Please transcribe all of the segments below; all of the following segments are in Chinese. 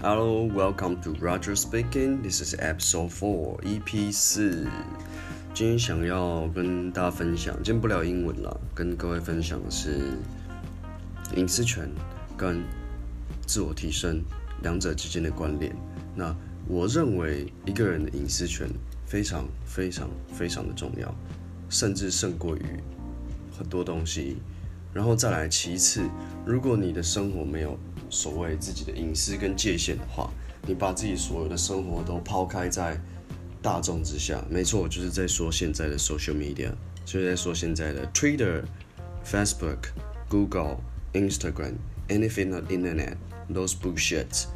Hello, welcome to Roger speaking. This is episode four, EP 四。今天想要跟大家分享，今天不聊英文了，跟各位分享的是隐私权跟自我提升两者之间的关联。那我认为一个人的隐私权非常非常非常的重要，甚至胜过于很多东西。然后再来，其次，如果你的生活没有所谓自己的隐私跟界限的话，你把自己所有的生活都抛开在大众之下，没错，我就是在说现在的 social media，就是在说现在的 Twitter、Facebook、Google、Instagram、anything on internet those bullshit，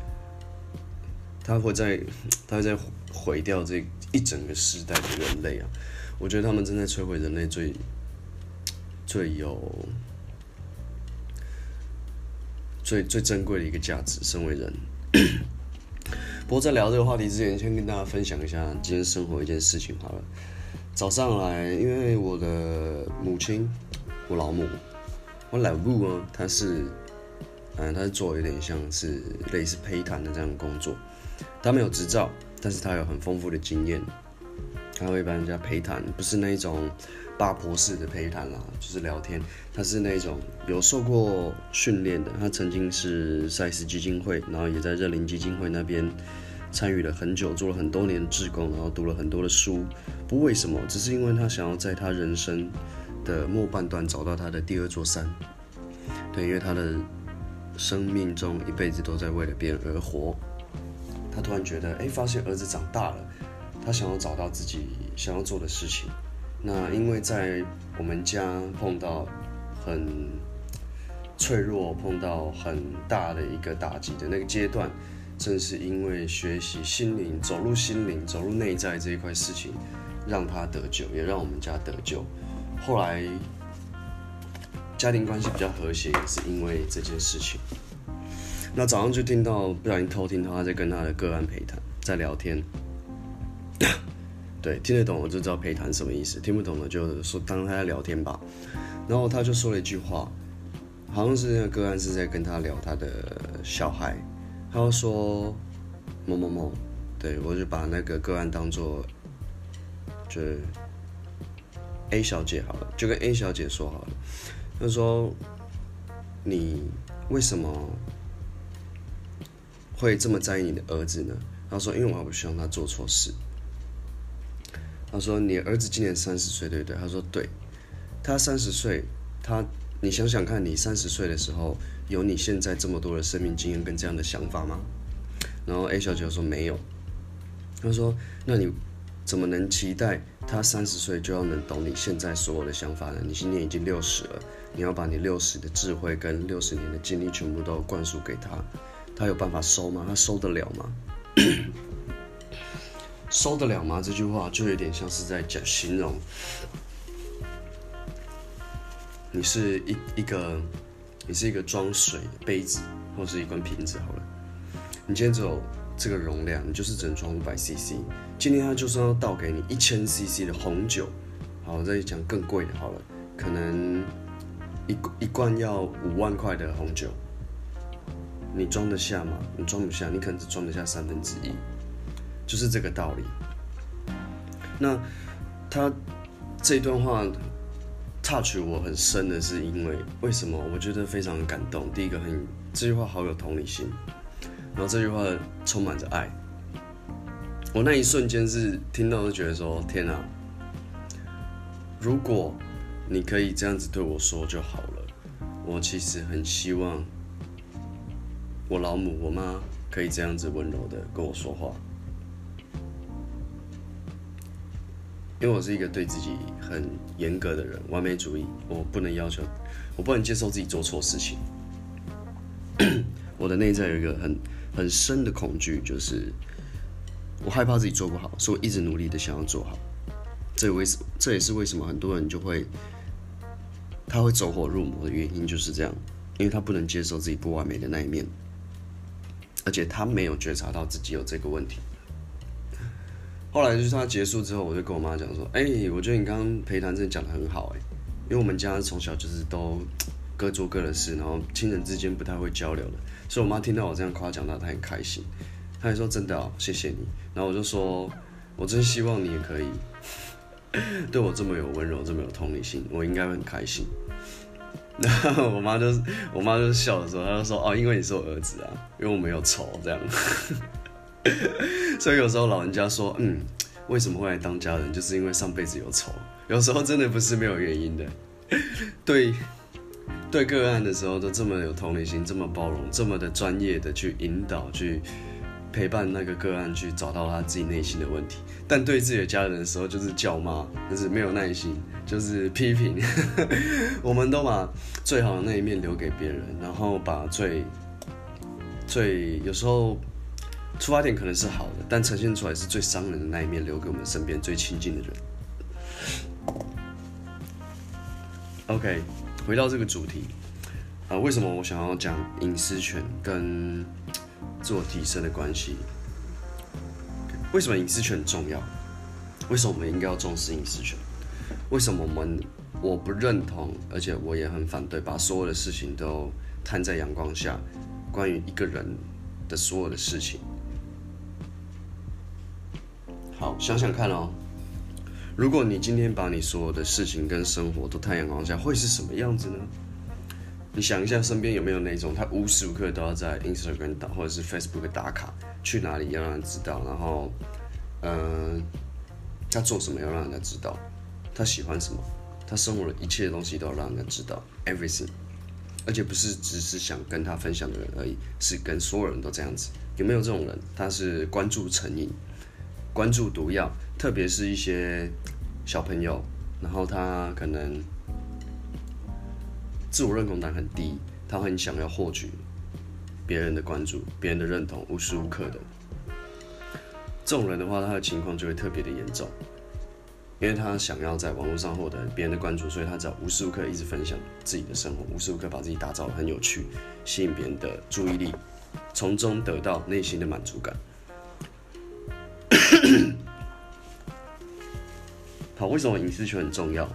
它会在它会在毁掉这一整个时代的人类啊！我觉得他们正在摧毁人类最最有。最最珍贵的一个价值，身为人。不过在聊这个话题之前，先跟大家分享一下今天生活一件事情好了。早上来，因为我的母亲，我老母，我老母啊，她是，嗯，她是做有点像是类似陪谈的这样的工作。她没有执照，但是她有很丰富的经验，她会帮人家陪谈，不是那一种。八婆式的陪谈啦，就是聊天。他是那种有受过训练的，他曾经是赛斯基金会，然后也在热林基金会那边参与了很久，做了很多年的志工，然后读了很多的书。不为什么，只是因为他想要在他人生的末半段找到他的第二座山。对，因为他的生命中一辈子都在为了别人而活。他突然觉得，哎，发现儿子长大了，他想要找到自己想要做的事情。那因为在我们家碰到很脆弱、碰到很大的一个打击的那个阶段，正是因为学习心灵、走入心灵、走入内在这一块事情，让他得救，也让我们家得救。后来家庭关系比较和谐，也是因为这件事情。那早上就听到不小心偷听他在跟他的个案陪谈，在聊天。对，听得懂我就知道陪谈什么意思，听不懂的就说当他在聊天吧。然后他就说了一句话，好像是那个个案是在跟他聊他的小孩，他就说某某某，对我就把那个个案当做就 A 小姐好了，就跟 A 小姐说好了。他说你为什么会这么在意你的儿子呢？他说因为我还不希望他做错事。他说：“你儿子今年三十岁，对不对？”他说：“对。”他三十岁，他你想想看，你三十岁的时候有你现在这么多的生命经验跟这样的想法吗？然后 A 小姐说：“没有。”他说：“那你怎么能期待他三十岁就要能懂你现在所有的想法呢？你今年已经六十了，你要把你六十的智慧跟六十年的经历全部都灌输给他，他有办法收吗？他收得了吗？”收得了吗？这句话就有点像是在讲形容，你是一一个，你是一个装水杯子，或是一罐瓶子好了。你今天只有这个容量，你就是只能装五百 CC。今天他就算要倒给你一千 CC 的红酒，好，我再讲更贵的好了，可能一一罐要五万块的红酒，你装得下吗？你装不下，你可能只装得下三分之一。就是这个道理。那他这段话 touch 我很深的是因为为什么？我觉得非常感动。第一个，很这句话好有同理心，然后这句话充满着爱。我那一瞬间是听到就觉得说：天哪！如果你可以这样子对我说就好了。我其实很希望我老母、我妈可以这样子温柔的跟我说话。因为我是一个对自己很严格的人，完美主义，我不能要求，我不能接受自己做错事情。我的内在有一个很很深的恐惧，就是我害怕自己做不好，所以我一直努力的想要做好。这为什这也是为什么很多人就会他会走火入魔的原因就是这样，因为他不能接受自己不完美的那一面，而且他没有觉察到自己有这个问题。后来就是他结束之后，我就跟我妈讲说：“哎，我觉得你刚刚陪谈真的讲的很好哎，因为我们家从小就是都各做各的事，然后亲人之间不太会交流的。所以我妈听到我这样夸奖她，她很开心，她还说真的哦，谢谢你。然后我就说，我真希望你也可以 对我这么有温柔，这么有同理心，我应该会很开心。然后我妈就我妈就笑的时候，她就说哦，因为你是我儿子啊，因为我没有丑这样。所以有时候老人家说，嗯，为什么会来当家人，就是因为上辈子有仇。有时候真的不是没有原因的。对对个案的时候都这么有同理心，这么包容，这么的专业的去引导，去陪伴那个个案去找到他自己内心的问题。但对自己的家人的时候，就是叫骂，就是没有耐心，就是批评。我们都把最好的那一面留给别人，然后把最最有时候出发点可能是好的，但呈现出来是最伤人的那一面留给我们身边最亲近的人。OK，回到这个主题啊，为什么我想要讲隐私权跟自我提升的关系？为什么隐私权重要？为什么我们应该要重视隐私权？为什么我们我不认同，而且我也很反对把所有的事情都摊在阳光下？关于一个人的所有的事情，好，想想看哦。如果你今天把你所有的事情跟生活都太阳光下，会是什么样子呢？你想一下，身边有没有那种他无时无刻都要在 Instagram 打或者是 Facebook 打卡，去哪里要让人知道，然后，嗯，他做什么要让人家知道，他喜欢什么，他生活的一切东西都要让人家知道，everything，而且不是只是想跟他分享的人而已，是跟所有人都这样子。有没有这种人？他是关注成瘾。关注毒药，特别是一些小朋友，然后他可能自我认同感很低，他很想要获取别人的关注、别人的认同，无时无刻的。这种人的话，他的情况就会特别的严重，因为他想要在网络上获得别人的关注，所以他只要无时无刻一直分享自己的生活，无时无刻把自己打造的很有趣，吸引别人的注意力，从中得到内心的满足感。好，为什么隐私权很重要？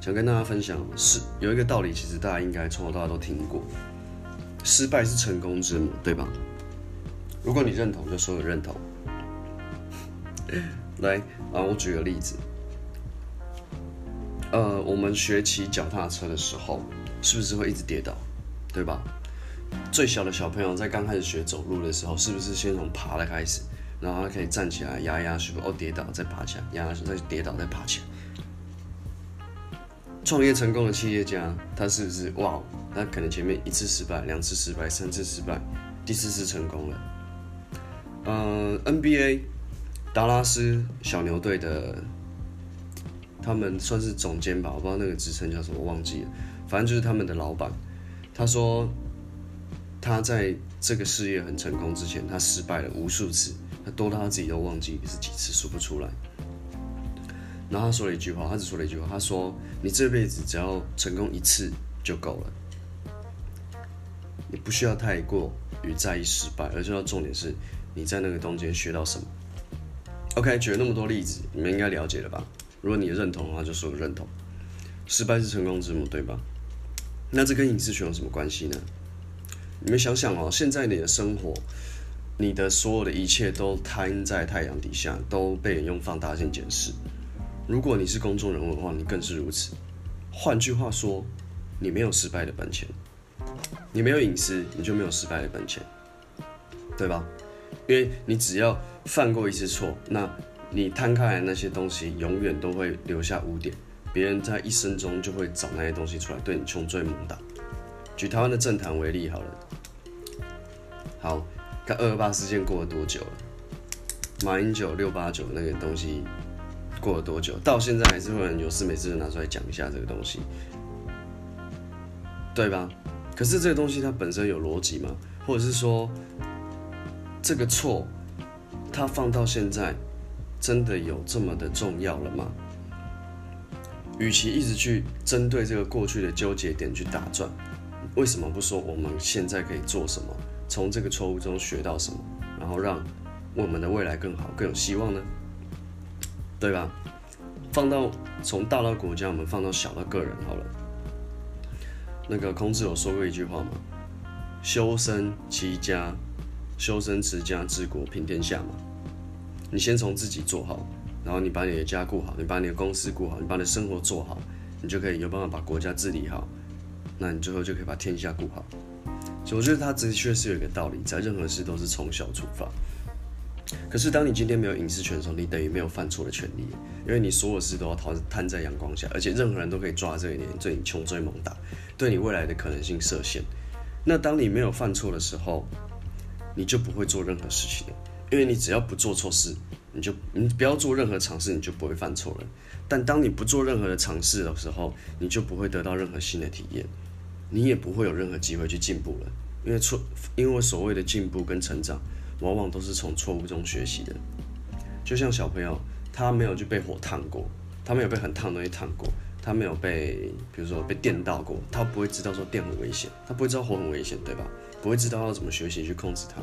想跟大家分享是有一个道理，其实大家应该从头到尾都听过：失败是成功之母，对吧？如果你认同，就说有认同。来啊，我举个例子。呃，我们学骑脚踏车的时候，是不是会一直跌倒，对吧？最小的小朋友在刚开始学走路的时候，是不是先从爬的开始，然后他可以站起来压压树，哦跌倒再爬起来，压压再跌倒再爬起来。创业成功的企业家，他是不是哇？他可能前面一次失败，两次失败，三次失败，第四次成功了。嗯，NBA 达拉斯小牛队的，他们算是总监吧，我不知道那个职称叫什么，忘记了。反正就是他们的老板，他说。他在这个事业很成功之前，他失败了无数次，他多到他自己都忘记是几次，数不出来。然后他说了一句话，他只说了一句话，他说：“你这辈子只要成功一次就够了，你不需要太过于在意失败，而且要重点是你在那个中间学到什么。” OK，举了那么多例子，你们应该了解了吧？如果你认同的话，就说认同。失败是成功之母，对吧？那这跟影视圈有什么关系呢？你们想想哦，现在你的生活，你的所有的一切都摊在太阳底下，都被人用放大镜检视。如果你是公众人物的话，你更是如此。换句话说，你没有失败的本钱，你没有隐私，你就没有失败的本钱，对吧？因为你只要犯过一次错，那你摊开来那些东西，永远都会留下污点，别人在一生中就会找那些东西出来对你穷追猛打。举台湾的政坛为例好了，好，看二二八事件过了多久了？马英九六八九那个东西过了多久？到现在还是会有事没事就拿出来讲一下这个东西，对吧？可是这个东西它本身有逻辑吗？或者是说这个错它放到现在真的有这么的重要了吗？与其一直去针对这个过去的纠结点去打转。为什么不说我们现在可以做什么？从这个错误中学到什么，然后让我们的未来更好、更有希望呢？对吧？放到从大到国家，我们放到小到个人好了。那个孔子有说过一句话嘛：“修身齐家，修身持家治国平天下嘛。”你先从自己做好，然后你把你的家顾好，你把你的公司顾好，你把你的生活做好，你就可以有办法把国家治理好。那你最后就可以把天下顾好。所以我觉得他的确是有一个道理，在任何事都是从小出发。可是当你今天没有隐私权的时候，你等于没有犯错的权利，因为你所有事都要摊摊在阳光下，而且任何人都可以抓这一点，对你穷追猛打，对你未来的可能性设限。那当你没有犯错的时候，你就不会做任何事情了。因为你只要不做错事，你就你不要做任何尝试，你就不会犯错了。但当你不做任何的尝试的时候，你就不会得到任何新的体验，你也不会有任何机会去进步了。因为错，因为所谓的进步跟成长，往往都是从错误中学习的。就像小朋友，他没有去被火烫过，他没有被很烫的东西烫过，他没有被比如说被电到过，他不会知道说电很危险，他不会知道火很危险，对吧？不会知道要怎么学习去控制它。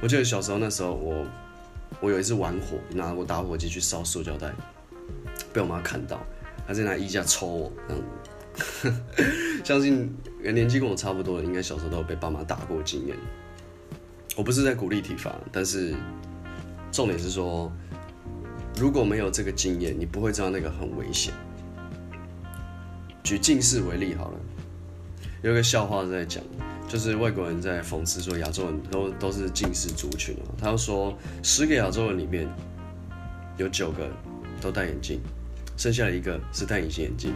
我记得小时候那时候，我我有一次玩火，拿我打火机去烧塑胶袋，被我妈看到，她在拿衣架抽我。嗯，相信年纪跟我差不多的，应该小时候都有被爸妈打过经验。我不是在鼓励体罚，但是重点是说，如果没有这个经验，你不会知道那个很危险。举近视为例好了，有个笑话在讲。就是外国人在讽刺说亚洲人都都是近视族群哦，他说十个亚洲人里面有九个都戴眼镜，剩下的一个是戴隐形眼镜。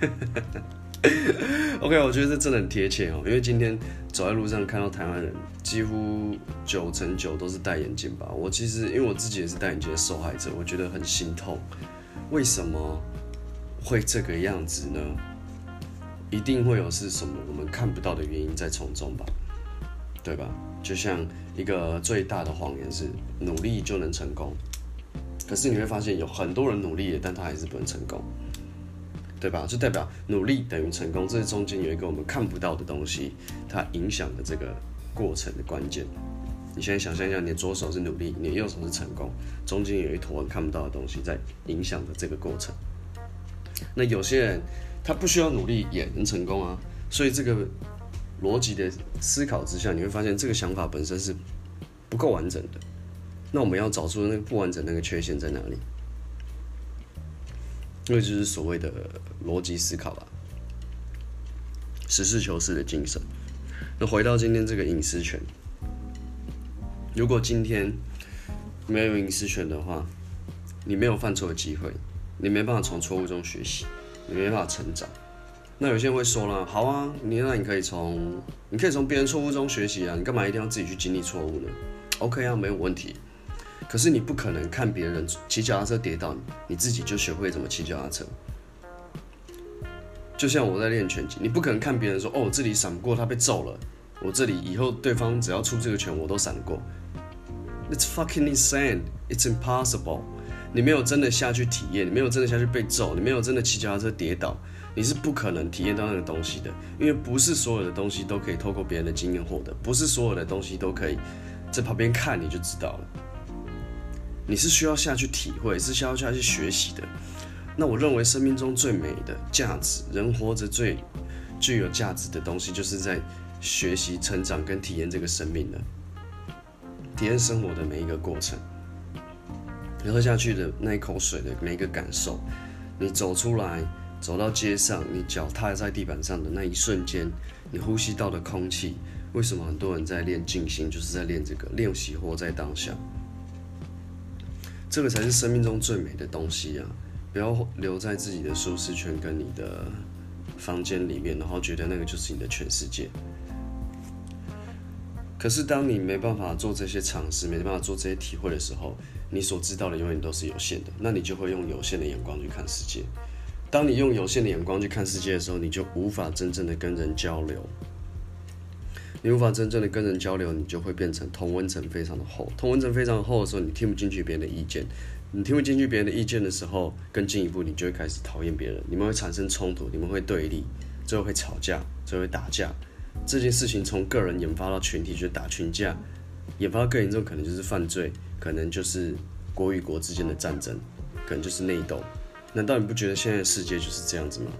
OK，我觉得这真的很贴切哦，因为今天走在路上看到台湾人几乎九成九都是戴眼镜吧。我其实因为我自己也是戴眼镜的受害者，我觉得很心痛。为什么会这个样子呢？一定会有是什么我们看不到的原因在从中吧，对吧？就像一个最大的谎言是努力就能成功，可是你会发现有很多人努力，但他还是不能成功，对吧？就代表努力等于成功，这中间有一个我们看不到的东西，它影响了这个过程的关键。你现在想象一下，你的左手是努力，你的右手是成功，中间有一坨看不到的东西在影响着这个过程。那有些人。他不需要努力也能成功啊，所以这个逻辑的思考之下，你会发现这个想法本身是不够完整的。那我们要找出那个不完整那个缺陷在哪里？那就是所谓的逻辑思考吧，实事求是的精神。那回到今天这个隐私权，如果今天没有隐私权的话，你没有犯错的机会，你没办法从错误中学习。你没办法成长，那有些人会说了，好啊，你那你可以从你可以从别人错误中学习啊，你干嘛一定要自己去经历错误呢？OK 啊，没有问题。可是你不可能看别人骑脚踏车跌倒，你自己就学会怎么骑脚踏车。就像我在练拳击，你不可能看别人说，哦，这里闪不过，他被揍了，我这里以后对方只要出这个拳，我都闪过。It's fucking insane. It's impossible. 你没有真的下去体验，你没有真的下去被揍，你没有真的骑脚踏车跌倒，你是不可能体验到那个东西的。因为不是所有的东西都可以透过别人的经验获得，不是所有的东西都可以在旁边看你就知道了。你是需要下去体会，是需要下去学习的。那我认为生命中最美的价值，人活着最具有价值的东西，就是在学习、成长跟体验这个生命的，体验生活的每一个过程。你喝下去的那一口水的每一个感受，你走出来，走到街上，你脚踏在地板上的那一瞬间，你呼吸到的空气，为什么很多人在练静心，就是在练这个练习活在当下，这个才是生命中最美的东西啊！不要留在自己的舒适圈跟你的房间里面，然后觉得那个就是你的全世界。可是当你没办法做这些尝试，没办法做这些体会的时候，你所知道的永远都是有限的，那你就会用有限的眼光去看世界。当你用有限的眼光去看世界的时候，你就无法真正的跟人交流。你无法真正的跟人交流，你就会变成同温层非常的厚。同温层非常厚的时候，你听不进去别人的意见。你听不进去别人的意见的时候，更进一步，你就会开始讨厌别人。你们会产生冲突，你们会对立，最后会吵架，最后会打架。这件事情从个人引发到群体，就打群架。引发更严重，可能就是犯罪，可能就是国与国之间的战争，可能就是内斗。难道你不觉得现在世界就是这样子吗？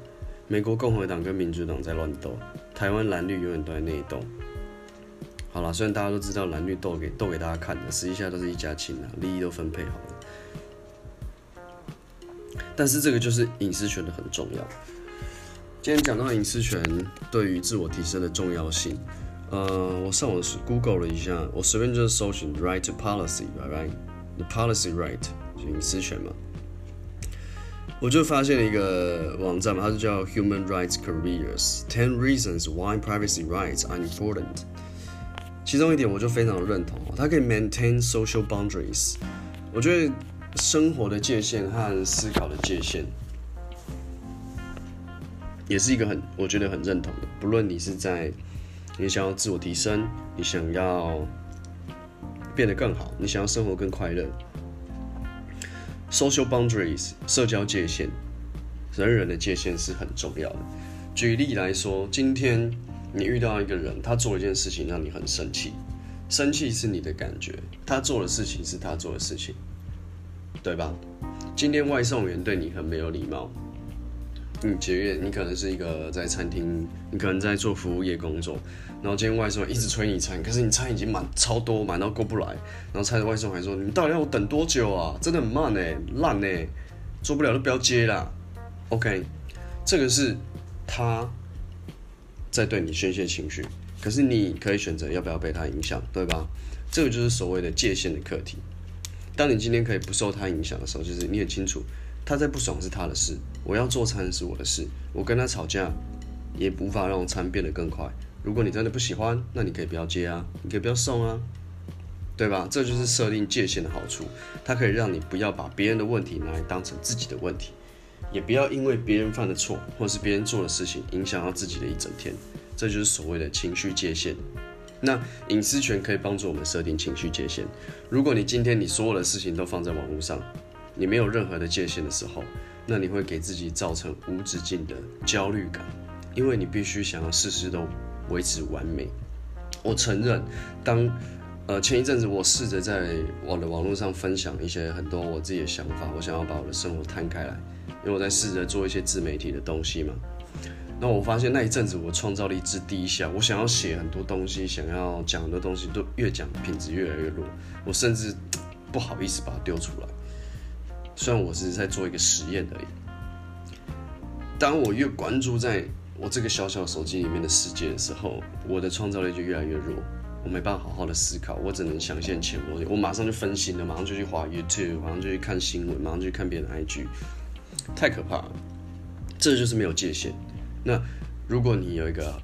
美国共和党跟民主党在乱斗，台湾蓝绿永远都在内斗。好了，虽然大家都知道蓝绿斗给斗给大家看的，实际下都是一家亲啊，利益都分配好了。但是这个就是隐私权的很重要。今天讲到隐私权对于自我提升的重要性，呃，我上网是 Google 了一下，我随便就是搜寻 right to policy，right，the policy right 就隐私权嘛，我就发现了一个网站嘛，它是叫 Human Rights Careers Ten Reasons Why Privacy Rights Are Important。其中一点我就非常认同，它可以 maintain social boundaries。我觉得生活的界限和思考的界限，也是一个很我觉得很认同的。不论你是在你想要自我提升，你想要变得更好，你想要生活更快乐，social boundaries 社交界限，人与人的界限是很重要的。举例来说，今天。你遇到一个人，他做了一件事情让你很生气，生气是你的感觉，他做的事情是他做的事情，对吧？今天外送员对你很没有礼貌，你节约，你可能是一个在餐厅，你可能在做服务业工作，然后今天外送一直催你餐，可是你餐已经满超多，满到过不来，然后菜的外送还说你到底要我等多久啊？真的很慢呢，烂呢，做不了就不要接啦。OK，这个是他。在对你宣泄情绪，可是你可以选择要不要被他影响，对吧？这个就是所谓的界限的课题。当你今天可以不受他影响的时候，就是你很清楚，他在不爽是他的事，我要做餐是我的事，我跟他吵架也无法让餐变得更快。如果你真的不喜欢，那你可以不要接啊，你可以不要送啊，对吧？这就是设定界限的好处，它可以让你不要把别人的问题拿来当成自己的问题。也不要因为别人犯的错，或是别人做的事情，影响到自己的一整天。这就是所谓的情绪界限。那隐私权可以帮助我们设定情绪界限。如果你今天你所有的事情都放在网络上，你没有任何的界限的时候，那你会给自己造成无止境的焦虑感，因为你必须想要事事都维持完美。我承认，当呃前一阵子我试着在我的网络上分享一些很多我自己的想法，我想要把我的生活摊开来。因为我在试着做一些自媒体的东西嘛，那我发现那一阵子我创造力之低下，我想要写很多东西，想要讲很多东西，都越讲品质越来越弱，我甚至不好意思把它丢出来。虽然我是在做一个实验而已，当我越关注在我这个小小手机里面的世界的时候，我的创造力就越来越弱，我没办法好好的思考，我只能想现前，我我马上就分心了，马上就去滑 YouTube，马上就去看新闻，马上就去看别人 IG。太可怕了，这就是没有界限。那如果你有一个，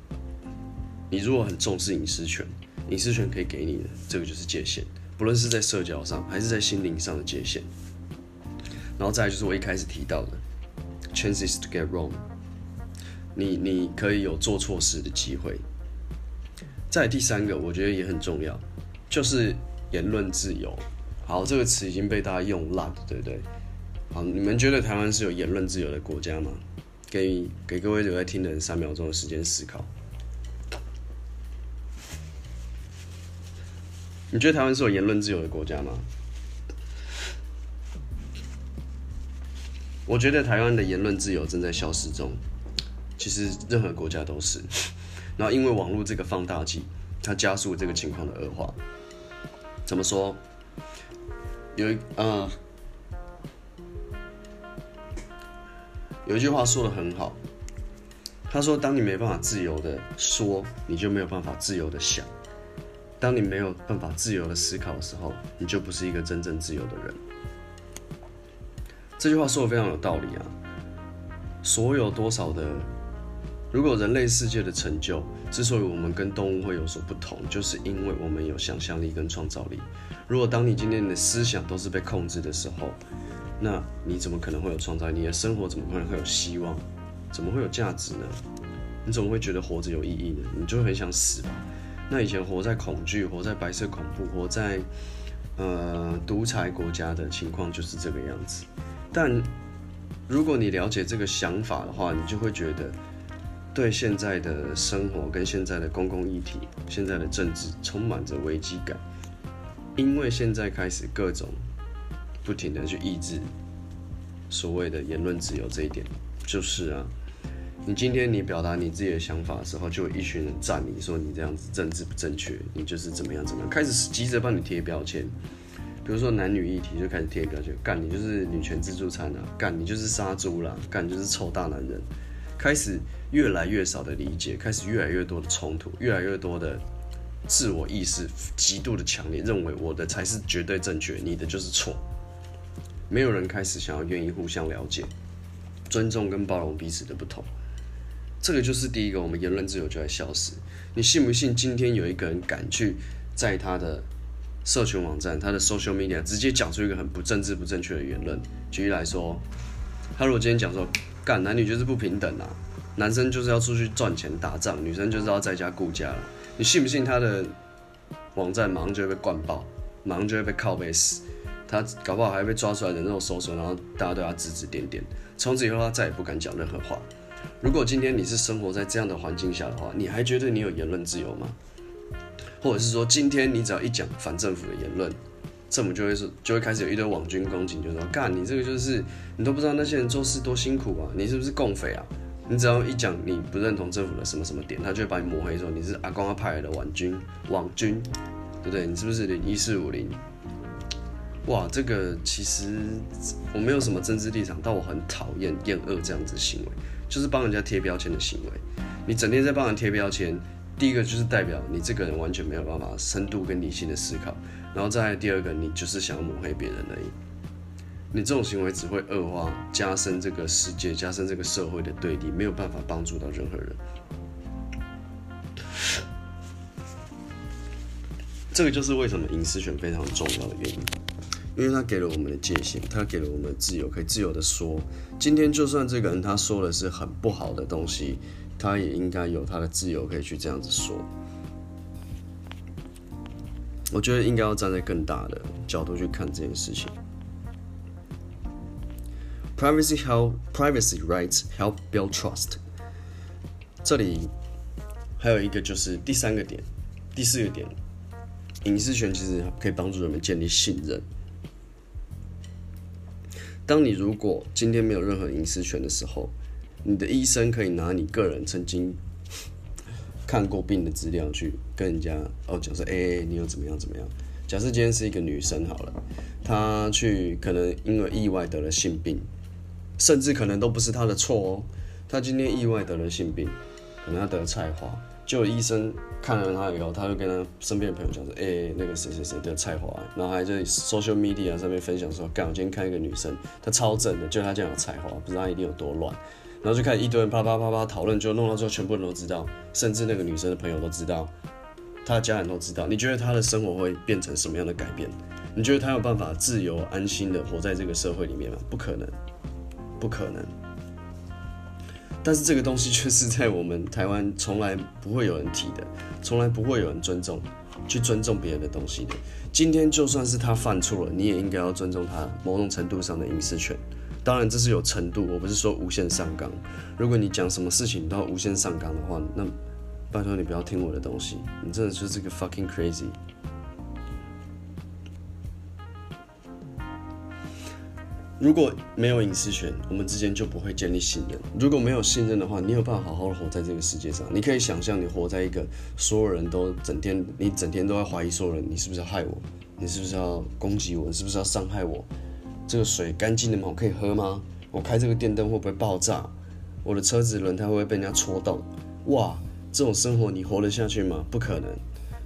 你如果很重视隐私权，隐私权可以给你的，这个就是界限，不论是在社交上还是在心灵上的界限。然后再就是我一开始提到的，chances to get wrong，你你可以有做错事的机会。再第三个，我觉得也很重要，就是言论自由。好，这个词已经被大家用烂了，对不对？好，你们觉得台湾是有言论自由的国家吗？给给各位留在听的人三秒钟的时间思考。你觉得台湾是有言论自由的国家吗？我觉得台湾的言论自由正在消失中。其实任何国家都是。然后因为网络这个放大剂，它加速这个情况的恶化。怎么说？有一嗯。有一句话说的很好，他说：“当你没办法自由的说，你就没有办法自由的想；当你没有办法自由的思考的时候，你就不是一个真正自由的人。”这句话说的非常有道理啊！所有多少的，如果人类世界的成就之所以我们跟动物会有所不同，就是因为我们有想象力跟创造力。如果当你今天的思想都是被控制的时候，那你怎么可能会有创造力？你的生活怎么可能会有希望？怎么会有价值呢？你怎么会觉得活着有意义呢？你就很想死吧？那以前活在恐惧、活在白色恐怖、活在呃独裁国家的情况就是这个样子。但如果你了解这个想法的话，你就会觉得对现在的生活跟现在的公共议题、现在的政治充满着危机感，因为现在开始各种。不停的去抑制所谓的言论自由，这一点就是啊，你今天你表达你自己的想法的时候，就有一群人赞你说你这样子政治不正确，你就是怎么样怎么样，开始急着帮你贴标签。比如说男女议题就开始贴标签，干你就是女权自助餐啊，干你就是杀猪啦，干就是臭大男人。开始越来越少的理解，开始越来越多的冲突，越来越多的自我意识极度的强烈，认为我的才是绝对正确，你的就是错。没有人开始想要愿意互相了解、尊重跟包容彼此的不同。这个就是第一个，我们言论自由就在消失。你信不信？今天有一个人敢去在他的社群网站、他的 social media 直接讲出一个很不政治不正确的言论？举例来说，他如果今天讲说，干男女就是不平等啊，男生就是要出去赚钱打仗，女生就是要在家顾家了。你信不信他的网站马上就会被灌爆，马上就会被拷贝死？他搞不好还会被抓出来的那种搜索，然后大家对他指指点点，从此以后他再也不敢讲任何话。如果今天你是生活在这样的环境下的话，你还觉得你有言论自由吗？或者是说，今天你只要一讲反政府的言论，政府就会是就会开始有一堆网军攻击，就说干你这个就是你都不知道那些人做事多辛苦啊，你是不是共匪啊？你只要一讲你不认同政府的什么什么点，他就会把你抹黑，说你是阿光派来的网军网军，对不对？你是不是零一四五零？哇，这个其实我没有什么政治立场，但我很讨厌厌恶这样子行为。就是帮人家贴标签的行为，你整天在帮人贴标签，第一个就是代表你这个人完全没有办法深度跟理性的思考，然后再第二个，你就是想要抹黑别人而已。你这种行为只会恶化、加深这个世界、加深这个社会的对立，没有办法帮助到任何人。这个就是为什么隐私权非常重要的原因。因为他给了我们的界限，他给了我们自由，可以自由的说。今天就算这个人他说的是很不好的东西，他也应该有他的自由可以去这样子说。我觉得应该要站在更大的角度去看这件事情。Privacy help privacy rights help build trust。这里还有一个就是第三个点，第四个点，隐私权其实可以帮助人们建立信任。当你如果今天没有任何隐私权的时候，你的医生可以拿你个人曾经看过病的资料去跟人家哦讲说，哎，你有怎么样怎么样？假设今天是一个女生好了，她去可能因为意外得了性病，甚至可能都不是她的错哦，她今天意外得了性病，可能她得了菜花。就医生看了她以后，他就跟他身边的朋友讲说：“哎，那个谁谁谁得菜花。”然后还在 social media 上面分享说：“干，我今天看一个女生，她超正的，就她这样有菜花，不知道她一定有多乱。”然后就开始一堆人啪啪啪啪讨论，就弄到最后，全部人都知道，甚至那个女生的朋友都知道，她的家人都知道。你觉得她的生活会变成什么样的改变？你觉得她有办法自由安心的活在这个社会里面吗？不可能，不可能。但是这个东西却是在我们台湾从来不会有人提的，从来不会有人尊重，去尊重别人的东西的。今天就算是他犯错了，你也应该要尊重他某种程度上的隐私权。当然这是有程度，我不是说无限上纲。如果你讲什么事情都要无限上纲的话，那拜托你不要听我的东西，你真的就是个 fucking crazy。如果没有隐私权，我们之间就不会建立信任。如果没有信任的话，你有办法好好的活在这个世界上？你可以想象，你活在一个所有人都整天，你整天都在怀疑所有人，你是不是要害我？你是不是要攻击我？你是不是要伤害我？这个水干净的吗？我可以喝吗？我开这个电灯会不会爆炸？我的车子轮胎会不会被人家戳动？哇，这种生活你活得下去吗？不可能。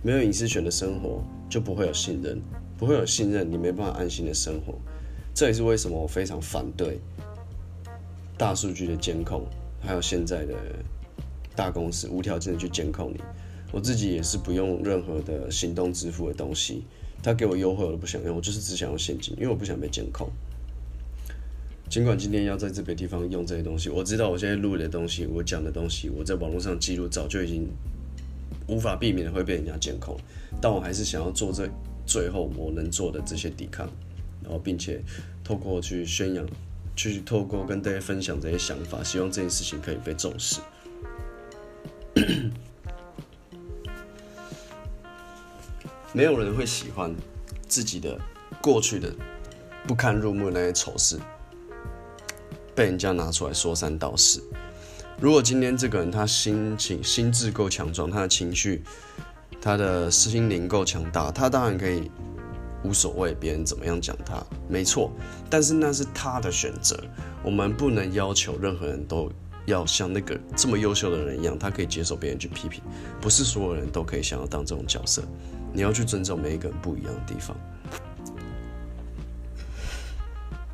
没有隐私权的生活就不会有信任，不会有信任，你没办法安心的生活。这也是为什么我非常反对大数据的监控，还有现在的大公司无条件的去监控你。我自己也是不用任何的行动支付的东西，他给我优惠我都不想用，我就是只想用现金，因为我不想被监控。尽管今天要在这个地方用这些东西，我知道我现在录的东西，我讲的东西，我在网络上记录早就已经无法避免会被人家监控，但我还是想要做这最后我能做的这些抵抗。然后，并且透过去宣扬，去透过跟大家分享这些想法，希望这件事情可以被重视。没有人会喜欢自己的过去的不堪入目的那些丑事被人家拿出来说三道四。如果今天这个人他心情心智够强壮，他的情绪，他的心灵够强大，他当然可以无所谓别人怎么样讲他，没错。但是那是他的选择，我们不能要求任何人都要像那个这么优秀的人一样，他可以接受别人去批评。不是所有人都可以想要当这种角色，你要去尊重每一个人不一样的地方。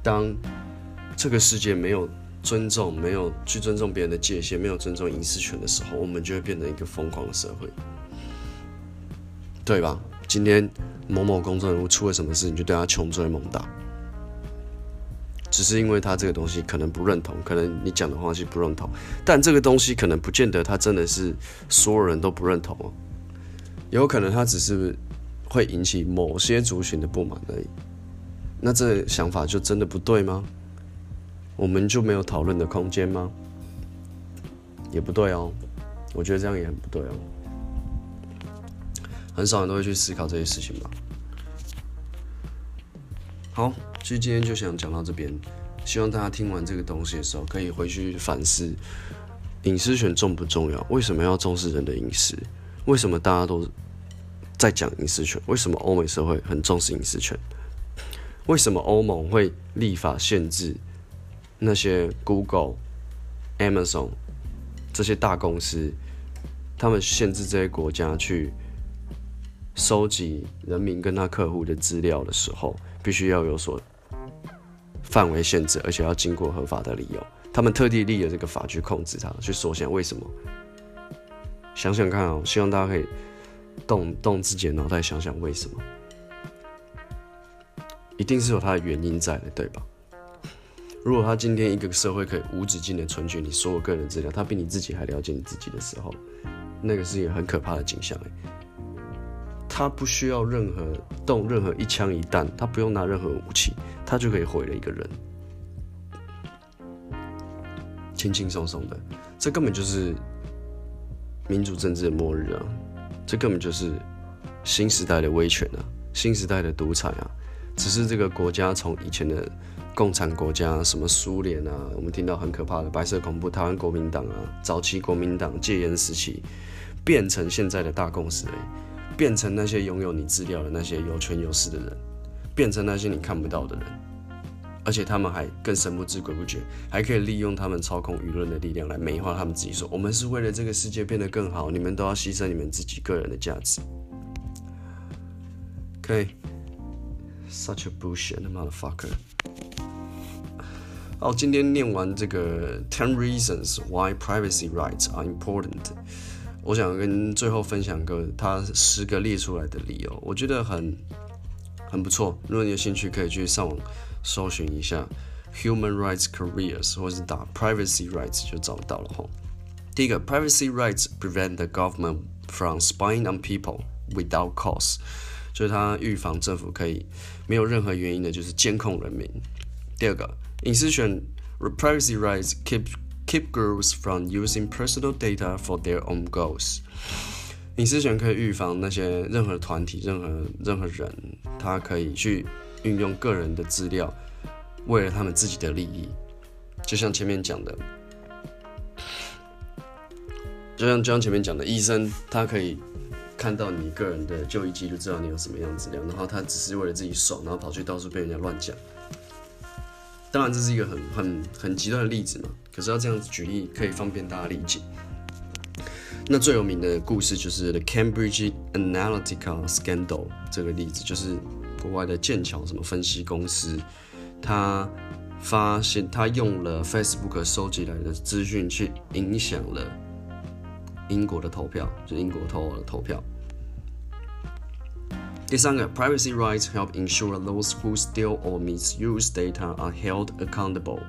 当这个世界没有尊重，没有去尊重别人的界限，没有尊重隐私权的时候，我们就会变成一个疯狂的社会，对吧？今天某某公众人物出了什么事，你就对他穷追猛打，只是因为他这个东西可能不认同，可能你讲的话是不认同，但这个东西可能不见得他真的是所有人都不认同哦，有可能他只是会引起某些族群的不满而已。那这想法就真的不对吗？我们就没有讨论的空间吗？也不对哦，我觉得这样也很不对哦。很少人都会去思考这些事情吧。好，其实今天就想讲到这边，希望大家听完这个东西的时候，可以回去反思隐私权重不重要？为什么要重视人的隐私？为什么大家都在讲隐私权？为什么欧美社会很重视隐私权？为什么欧盟会立法限制那些 Google、Amazon 这些大公司？他们限制这些国家去收集人民跟他客户的资料的时候，必须要有所范围限制，而且要经过合法的理由。他们特地立了这个法去控制它，去缩限。为什么？想想看哦，希望大家可以动动自己的脑袋，想想为什么。一定是有它的原因在的，对吧？如果他今天一个社会可以无止境的存取你所有个人资料，他比你自己还了解你自己的时候，那个是一个很可怕的景象他不需要任何动任何一枪一弹，他不用拿任何武器，他就可以毁了一个人，轻轻松松的。这根本就是民主政治的末日啊！这根本就是新时代的威权啊！新时代的独裁啊！只是这个国家从以前的共产国家，什么苏联啊，我们听到很可怕的白色恐怖、台湾国民党啊，早期国民党戒严时期，变成现在的大共识而已，变成那些拥有你资料的那些有权有势的人，变成那些你看不到的人，而且他们还更神不知鬼不觉，还可以利用他们操控舆论的力量来美化他们自己，说我们是为了这个世界变得更好，你们都要牺牲你们自己个人的价值。可以。Such a bullshit motherfucker！好，今天念完这个 Ten Reasons Why Privacy Rights Are Important，我想跟最后分享个他十个列出来的理由，我觉得很很不错。如果你有兴趣，可以去上网搜寻一下 Human Rights Careers，或者是打 Privacy Rights 就找到了哈。第一个，Privacy Rights prevent the government from spying on people without cause。就是它预防政府可以没有任何原因的，就是监控人民。第二个，隐私权 （privacy rights） keep keep groups from using personal data for their own goals。隐私权可以预防那些任何团体、任何任何人，他可以去运用个人的资料，为了他们自己的利益。就像前面讲的，就像就像前面讲的，医生他可以。看到你个人的就医记录，知道你有什么样资料，然后他只是为了自己爽，然后跑去到处被人家乱讲。当然这是一个很很很极端的例子嘛，可是要这样子举例，可以方便大家理解。那最有名的故事就是 The Cambridge Analytica Scandal 这个例子，就是国外的剑桥什么分析公司，他发现他用了 Facebook 收集来的资讯去影响了英国的投票，就英国投的投票。第三个，privacy rights help ensure those who steal or misuse data are held accountable。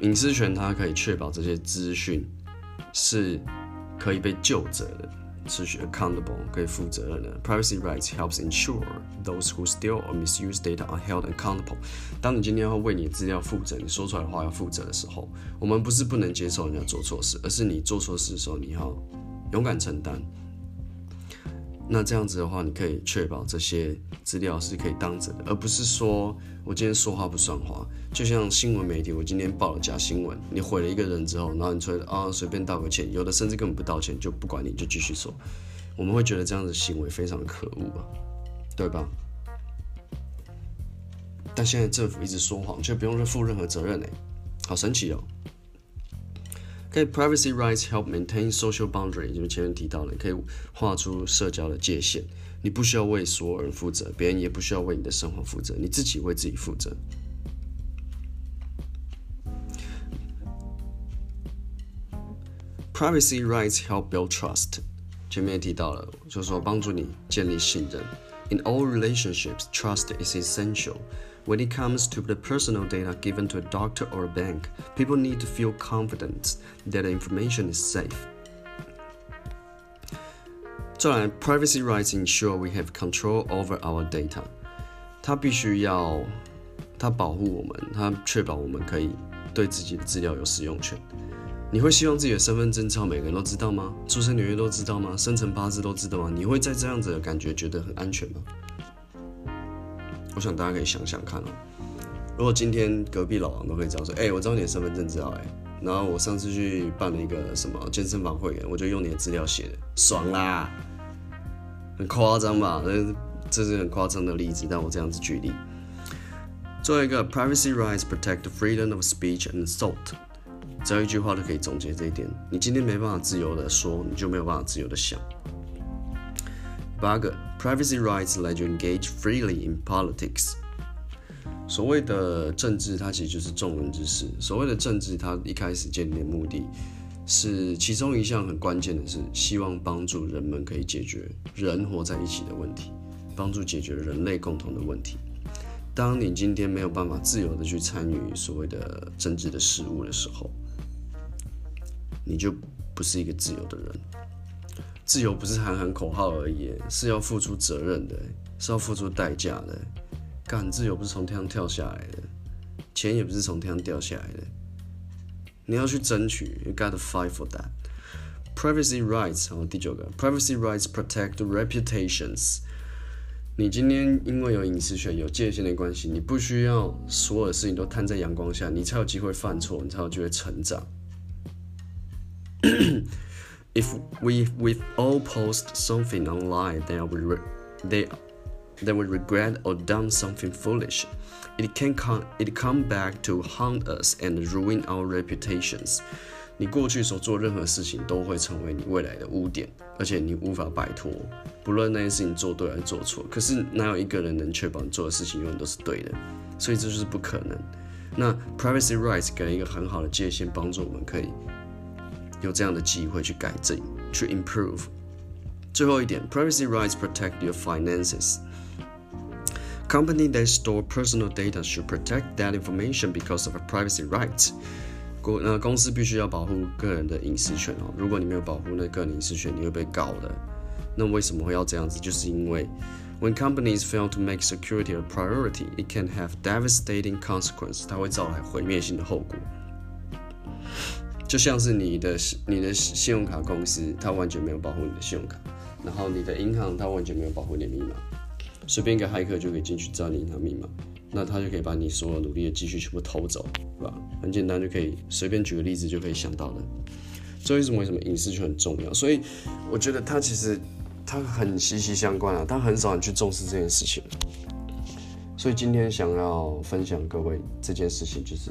隐私权它可以确保这些资讯是可以被救责的，持续 accountable 可以负责任的。Privacy rights helps ensure those who steal or misuse data are held accountable。当你今天要为你的资料负责，你说出来的话要负责的时候，我们不是不能接受人家做错事，而是你做错事的时候，你要勇敢承担。那这样子的话，你可以确保这些资料是可以当真的，而不是说我今天说话不算话。就像新闻媒体，我今天报了假新闻，你毁了一个人之后，然后你说啊随便道个歉，有的甚至根本不道歉，就不管你就继续说，我们会觉得这样的行为非常可恶啊，对吧？但现在政府一直说谎，却不用负任何责任呢，好神奇哦。可以，privacy rights help maintain social boundary。就是前面提到了，可以画出社交的界限。你不需要为所有人负责，别人也不需要为你的生活负责，你自己为自己负责。Privacy rights help build trust。前面也提到了，就是说帮助你建立信任。In all relationships, trust is essential. When it comes to the personal data given to a doctor or a bank, people need to feel confident that the information is safe. 再来，privacy rights ensure we have control over our data。它必须要，它保护我们，它确保我们可以对自己的资料有使用权。你会希望自己的身份证照每个人都知道吗？出生年月都知道吗？生辰八字都知道吗？你会在这样子的感觉觉得很安全吗？ 我想大家可以想想看哦，如果今天隔壁老王都可以知道说，哎，我知道你的身份证知道哎，然后我上次去办了一个什么健身房会员，我就用你的资料写的，爽啦，很夸张吧？这这是很夸张的例子，但我这样子举例。最后一个，privacy rights protect freedom of speech and thought，只要一句话就可以总结这一点。你今天没办法自由的说，你就没有办法自由的想。八个，privacy rights let you engage freely in politics。所谓的政治，它其实就是众人之事。所谓的政治，它一开始建立的目的是其中一项很关键的是，希望帮助人们可以解决人活在一起的问题，帮助解决人类共同的问题。当你今天没有办法自由的去参与所谓的政治的事物的时候，你就不是一个自由的人。自由不是喊喊口号而已，是要付出责任的，是要付出代价的。干，自由不是从天上跳下来的，钱也不是从天上掉下来的。你要去争取，you gotta fight for that. Privacy rights，好，第九个，privacy rights protect reputations。你今天因为有隐私权、有界限的关系，你不需要所有的事情都摊在阳光下，你才有机会犯错，你才有机会成长。if we we all post something online that we re, they that we regret or done something foolish, it can come it come back to haunt us and ruin our reputations. 你过去所做任何事情都会成为你未来的污点，而且你无法摆脱。不论那件事情做对还是做错，可是哪有一个人能确保你做的事情永远都是对的？所以这就是不可能。那 privacy rights 给了一个很好的界限，帮助我们可以 有这样的机会去改正、去 improve。最后一点，privacy rights protect your finances。Company that store personal data should protect that information because of a privacy rights。公呃公司必须要保护个人的隐私权哦。如果你没有保护那个人隐私权，你会被告的。那为什么会要这样子？就是因为 when companies fail to make security a priority, it can have devastating consequences。它会造来毁灭性的后果。 就像是你的你的信用卡公司，它完全没有保护你的信用卡，然后你的银行它完全没有保护你的密码，随便一个骇客就可以进去知道你银行密码，那他就可以把你所有努力的积蓄全部偷走，是吧？很简单就可以随便举个例子就可以想到的。这为什么为什么隐私就很重要？所以我觉得它其实它很息息相关啊，但很少人去重视这件事情。所以今天想要分享各位这件事情就是。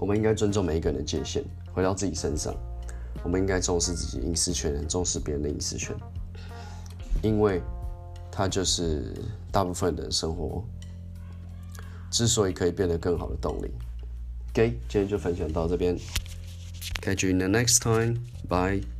我们应该尊重每一个人的界限，回到自己身上。我们应该重视自己隐私权，重视别人的隐私权，因为它就是大部分人生活之所以可以变得更好的动力。OK，今天就分享到这边，Catch you in the next time，Bye。